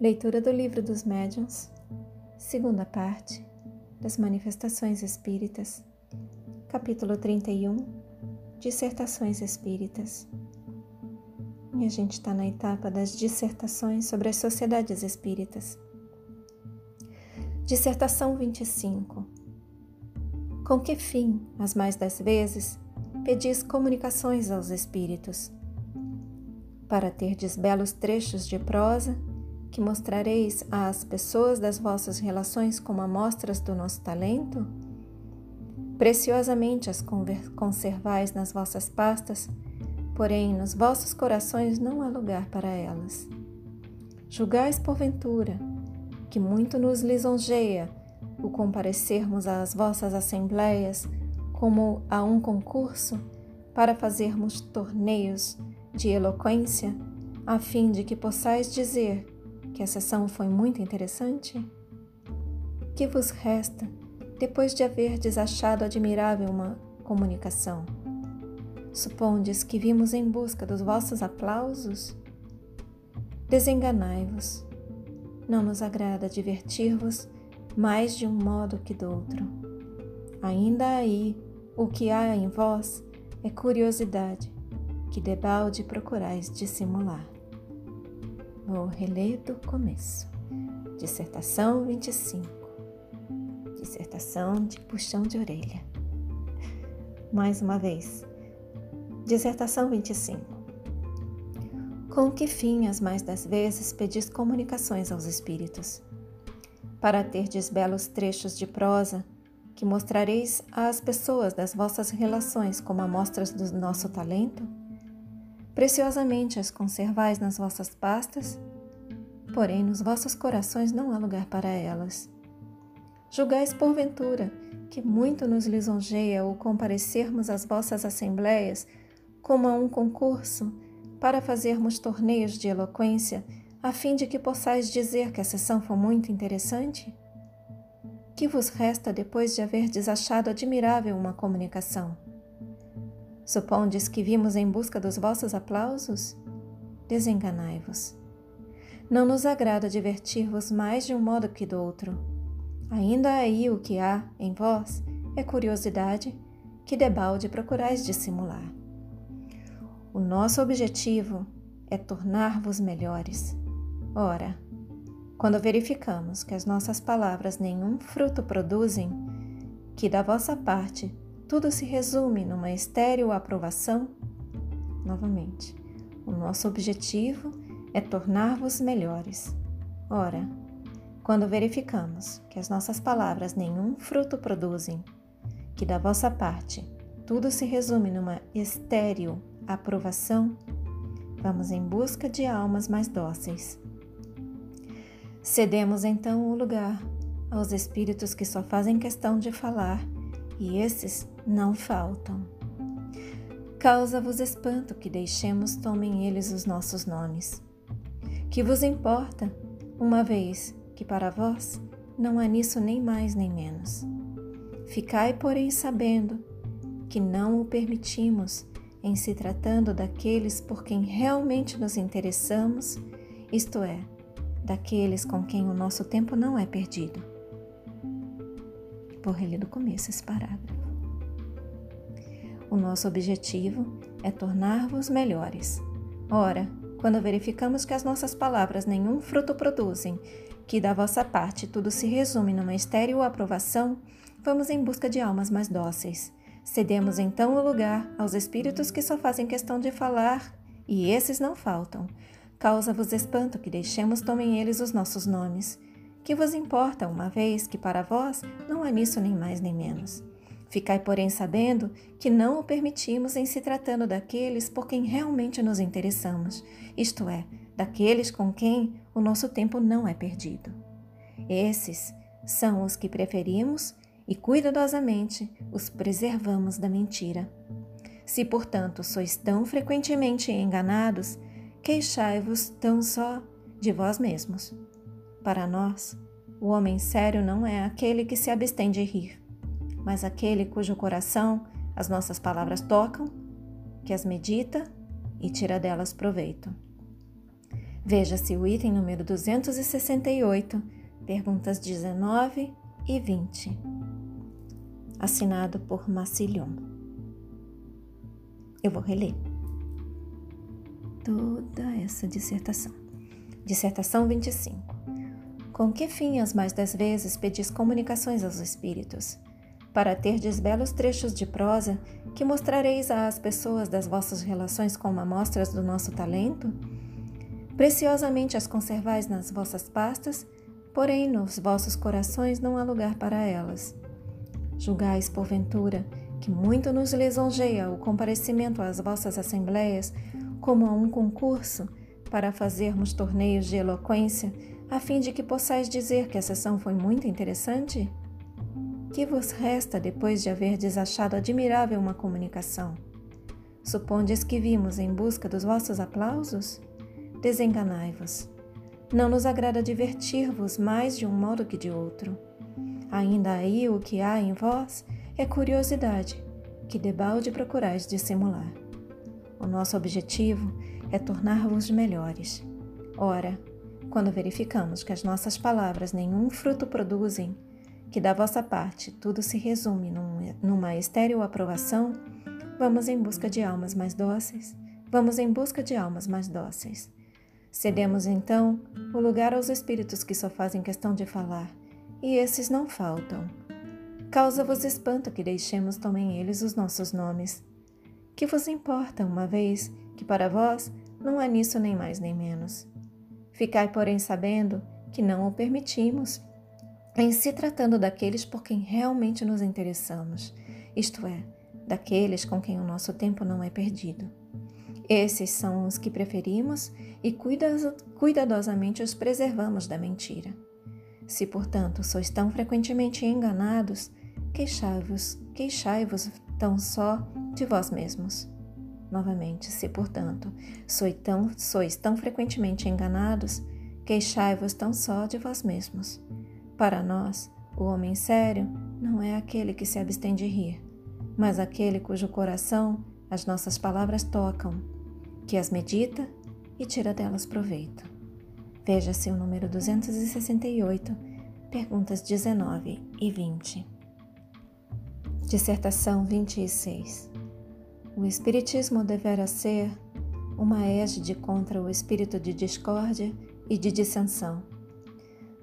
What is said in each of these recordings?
Leitura do Livro dos Médiuns, segunda parte das Manifestações Espíritas, capítulo 31, Dissertações Espíritas. E a gente está na etapa das dissertações sobre as sociedades espíritas. Dissertação 25. Com que fim, as mais das vezes, pedis comunicações aos espíritos? Para terdes belos trechos de prosa que mostrareis às pessoas das vossas relações como amostras do nosso talento? Preciosamente as conservais nas vossas pastas, porém nos vossos corações não há lugar para elas. Julgais, porventura, que muito nos lisonjeia o comparecermos às vossas assembleias como a um concurso para fazermos torneios de eloquência, a fim de que possais dizer que a sessão foi muito interessante? Que vos resta depois de haver desachado admirável uma comunicação? Supondes que vimos em busca dos vossos aplausos? Desenganai-vos. Não nos agrada divertir-vos mais de um modo que do outro. Ainda aí o que há em vós é curiosidade, que debalde procurais dissimular. Vou reler do começo. Dissertação 25. Dissertação de puxão de orelha. Mais uma vez. Dissertação 25. Com que fim as mais das vezes pedis comunicações aos espíritos? Para terdes belos trechos de prosa que mostrareis às pessoas das vossas relações como amostras do nosso talento? Preciosamente as conservais nas vossas pastas, porém nos vossos corações não há lugar para elas. Julgais porventura que muito nos lisonjeia o comparecermos às vossas assembleias como a um concurso para fazermos torneios de eloquência, a fim de que possais dizer que a sessão foi muito interessante? Que vos resta depois de haver desachado admirável uma comunicação? Supondes que vimos em busca dos vossos aplausos? Desenganai-vos. Não nos agrada divertir-vos mais de um modo que do outro. Ainda aí o que há em vós é curiosidade que debalde procurais dissimular. O nosso objetivo é tornar-vos melhores. Ora, quando verificamos que as nossas palavras nenhum fruto produzem, que da vossa parte tudo se resume numa estéril aprovação? Novamente, o nosso objetivo é tornar-vos melhores. Ora, quando verificamos que as nossas palavras nenhum fruto produzem, que da vossa parte tudo se resume numa estéril aprovação, vamos em busca de almas mais dóceis. Cedemos então o lugar aos espíritos que só fazem questão de falar e esses não faltam. Causa-vos espanto que deixemos tomem eles os nossos nomes. Que vos importa, uma vez que para vós não há nisso nem mais nem menos. Ficai, porém, sabendo que não o permitimos em se tratando daqueles por quem realmente nos interessamos, isto é, daqueles com quem o nosso tempo não é perdido. Vou reler do começo esse parágrafo. O nosso objetivo é tornar-vos melhores. Ora, quando verificamos que as nossas palavras nenhum fruto produzem, que da vossa parte tudo se resume numa estéril aprovação, vamos em busca de almas mais dóceis. Cedemos então o lugar aos espíritos que só fazem questão de falar, e esses não faltam. Causa-vos espanto que deixemos tomem eles os nossos nomes. Que vos importa, uma vez que para vós não há nisso nem mais nem menos? Ficai, porém, sabendo que não o permitimos em se tratando daqueles por quem realmente nos interessamos, isto é, daqueles com quem o nosso tempo não é perdido. Esses são os que preferimos e cuidadosamente os preservamos da mentira. Se, portanto, sois tão frequentemente enganados, queixai-vos tão só de vós mesmos. Para nós, o homem sério não é aquele que se abstém de rir, mas aquele cujo coração as nossas palavras tocam, que as medita e tira delas proveito. Veja-se o item número 268, perguntas 19 e 20. Assinado por Massilion. Eu vou reler toda essa dissertação. Dissertação 25. Com que fim as mais das vezes pedis comunicações aos espíritos? Para terdes belos trechos de prosa que mostrareis às pessoas das vossas relações como amostras do nosso talento? Preciosamente as conservais nas vossas pastas, porém nos vossos corações não há lugar para elas. Julgais, porventura, que muito nos lisonjeia o comparecimento às vossas assembleias como a um concurso para fazermos torneios de eloquência, a fim de que possais dizer que a sessão foi muito interessante? Que vos resta depois de haver desachado admirável uma comunicação? Supondes que vimos em busca dos vossos aplausos? Desenganai-vos. Não nos agrada divertir-vos mais de um modo que de outro. Ainda aí o que há em vós é curiosidade, que debalde procurais dissimular. O nosso objetivo é tornar-vos melhores. Ora, quando verificamos que as nossas palavras nenhum fruto produzem, que da vossa parte tudo se resume num, numa estéril aprovação, vamos em busca de almas mais dóceis. Vamos em busca de almas mais dóceis. Cedemos então o lugar aos espíritos que só fazem questão de falar, e esses não faltam. Causa-vos espanto que deixemos também eles os nossos nomes. Que vos importa, uma vez que para vós não há nisso nem mais nem menos? Ficai, porém, sabendo que não o permitimos, em se tratando daqueles por quem realmente nos interessamos, isto é, daqueles com quem o nosso tempo não é perdido. Esses são os que preferimos e cuidadosamente os preservamos da mentira. Se, portanto, sois tão frequentemente enganados, queixai-vos, queixai-vos tão só de vós mesmos. Novamente, se portanto sois tão, sois tão frequentemente enganados, queixai-vos tão só de vós mesmos. Para nós, o homem sério não é aquele que se abstém de rir, mas aquele cujo coração as nossas palavras tocam, que as medita e tira delas proveito. Veja-se o número 268, perguntas 19 e 20. Dissertação 26 O Espiritismo deverá ser uma égide contra o espírito de discórdia e de dissensão.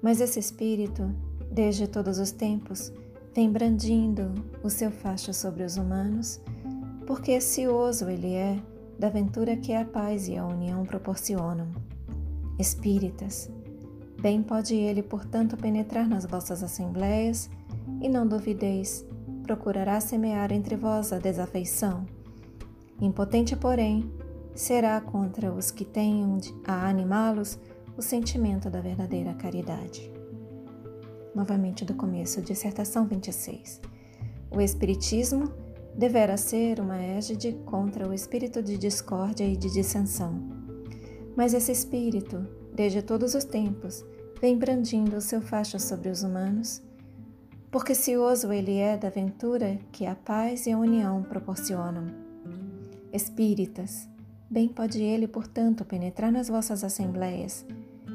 Mas esse espírito, desde todos os tempos, vem brandindo o seu facho sobre os humanos, porque cioso ele é da ventura que a paz e a união proporcionam. Espíritas, bem pode ele, portanto, penetrar nas vossas assembleias, e não duvideis procurará semear entre vós a desafeição. Impotente, porém, será contra os que tenham a animá-los o sentimento da verdadeira caridade. Novamente do começo, dissertação 26. O Espiritismo deverá ser uma égide contra o espírito de discórdia e de dissensão. Mas esse espírito, desde todos os tempos, vem brandindo o seu facho sobre os humanos porque cioso ele é da ventura que a paz e a união proporcionam. Espíritas, bem pode ele, portanto, penetrar nas vossas assembleias,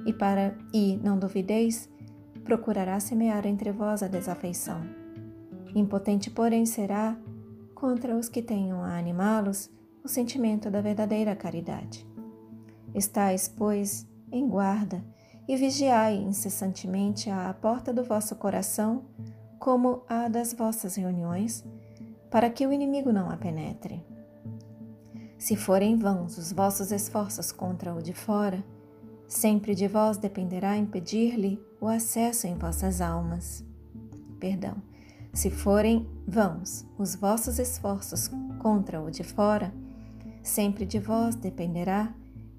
e para e não duvideis, procurará semear entre vós a desafeição. Impotente, porém, será contra os que tenham a animá-los o sentimento da verdadeira caridade. Estais, pois, em guarda e vigiai incessantemente à porta do vosso coração como a das vossas reuniões, para que o inimigo não a penetre. Se forem vãos os vossos esforços contra o de fora, sempre de vós dependerá impedir-lhe o acesso em vossas almas. Perdão. Se forem vãos os vossos esforços contra o de fora, sempre de vós dependerá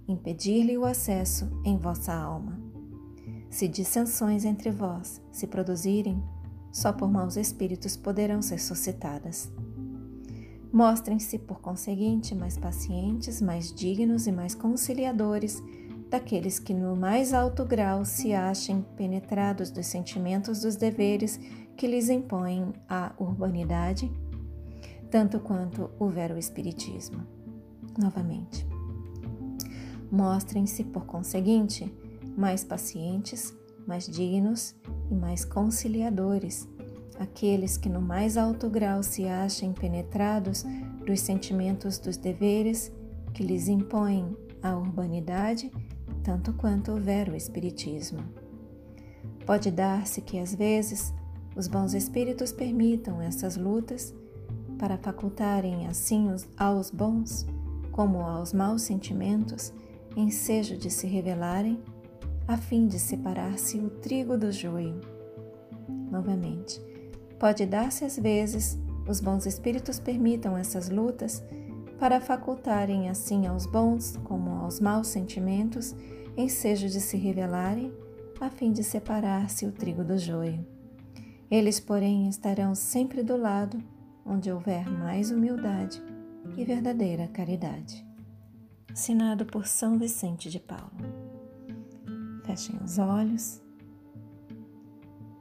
impedir-lhe o acesso em vossa alma. Se dissensões entre vós se produzirem, só por maus espíritos poderão ser suscitadas. Mostrem-se, por conseguinte, mais pacientes, mais dignos e mais conciliadores daqueles que, no mais alto grau, se achem penetrados dos sentimentos dos deveres que lhes impõem a urbanidade, tanto quanto o vero Espiritismo. Novamente. Mostrem-se, por conseguinte, mais pacientes, mais dignos e mais conciliadores, aqueles que no mais alto grau se achem penetrados dos sentimentos dos deveres que lhes impõem a urbanidade, tanto quanto houver o Espiritismo. Pode dar-se que, às vezes, os bons espíritos permitam essas lutas para facultarem assim aos bons como aos maus sentimentos ensejo de se revelarem, a fim de separar-se o trigo do joio. Novamente, pode dar-se às vezes os bons espíritos permitam essas lutas para facultarem assim aos bons como aos maus sentimentos ensejo de se revelarem, a fim de separar-se o trigo do joio. Eles, porém, estarão sempre do lado onde houver mais humildade e verdadeira caridade. Assinado por São Vicente de Paulo. Fechem os olhos.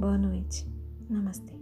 Boa noite. Namastê.